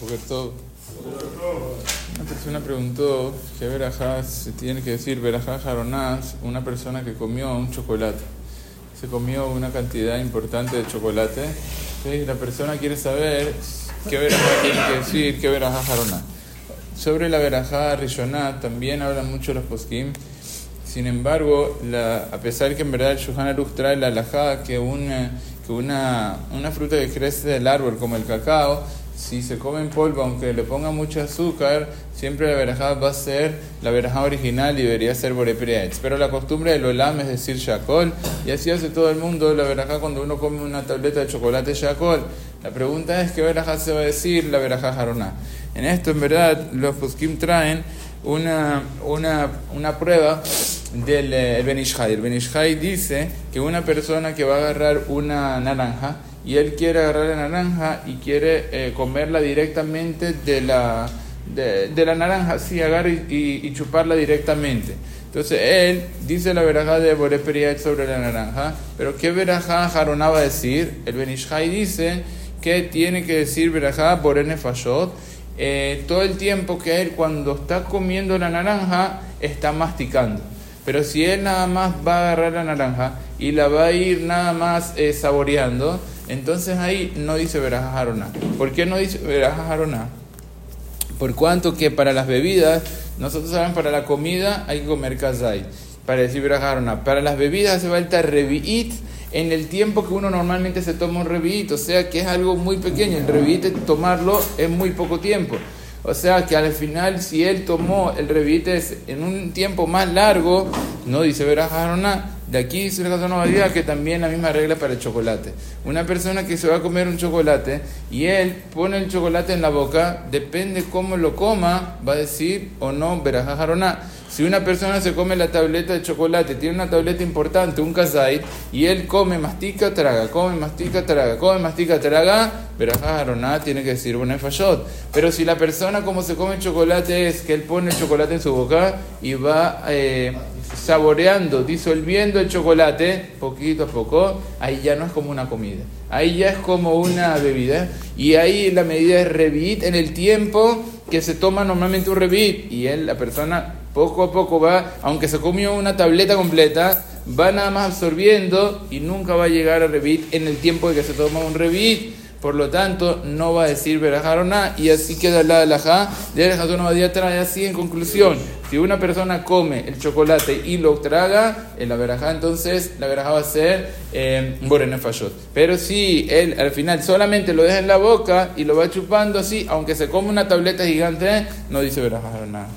Porque todo. Una persona preguntó qué verajá se tiene que decir verajá jaronás, una persona que comió un chocolate. Se comió una cantidad importante de chocolate. Entonces la persona quiere saber qué verajá tiene que decir, qué verajá jaroná. Sobre la verajá rishoná también hablan mucho los poskim. Sin embargo, la, a pesar que en verdad el Shulchan Aruch trae la alajá que una que una, una fruta que crece del árbol, como el cacao, si se come en polvo, aunque le ponga mucho azúcar, siempre la verajá va a ser la verajá original y debería ser borepriaetz. Pero la costumbre del olam es decir shakol, y así hace todo el mundo la verajá cuando uno come una tableta de chocolate shakol. La pregunta es qué verajá se va a decir la verajá jaroná. En esto, en verdad, los poskim traen una, una, una prueba del Benishai. El Benishai dice que una persona que va a agarrar una naranja y él quiere agarrar la naranja y quiere eh, comerla directamente de la, de, la naranja, sí, agarra y, y, chuparla directamente. Entonces él dice la verajá de Boreperiat sobre la naranja, pero ¿qué verajá Jaroná va a decir? El Benishai dice que tiene que decir verajá Borene Fashot. Eh, todo el tiempo que él cuando está comiendo la naranja está masticando. Pero si él nada más va a agarrar la naranja y la va a ir nada más eh, saboreando, entonces ahí no dice veraja. ¿Por qué no dice veraja? Por cuanto que para las bebidas, nosotros sabemos para la comida hay que comer kazay, para decir veraja. Para las bebidas hace falta revi'it en el tiempo que uno normalmente se toma un revi'it, o sea que es algo muy pequeño. El revi'it tomarlo es muy poco tiempo. O sea que al final, si él tomó el revite en un tiempo más largo, no dice verajaroná. De aquí dice la que también la misma regla para el chocolate. Una persona que se va a comer un chocolate y él pone el chocolate en la boca, depende cómo lo coma, va a decir o no verajaroná. Si una persona se come la tableta de chocolate, tiene una tableta importante, un kazait, y él come, mastica, traga, come, mastica, traga, come, mastica, traga, verajaroná tiene que decir un fallot. Pero si la persona como se come chocolate es que él pone el chocolate en su boca y va eh, saboreando, disolviendo el chocolate poquito a poco, ahí ya no es como una comida. Ahí ya es como una bebida. Y ahí la medida es revit en el tiempo que se toma normalmente un revit. Y él, la persona, poco a poco va, aunque se comió una tableta completa, va nada más absorbiendo y nunca va a llegar a revit en el tiempo de que se toma un revit. Por lo tanto, no va a decir verajarona y así queda la alajá de Alejandro trae así en conclusión. Si una persona come el chocolate y lo traga, en la verajá, entonces la verajá va a ser eh, fayot. Pero si él al final solamente lo deja en la boca y lo va chupando así, aunque se come una tableta gigante, no dice verajá nada.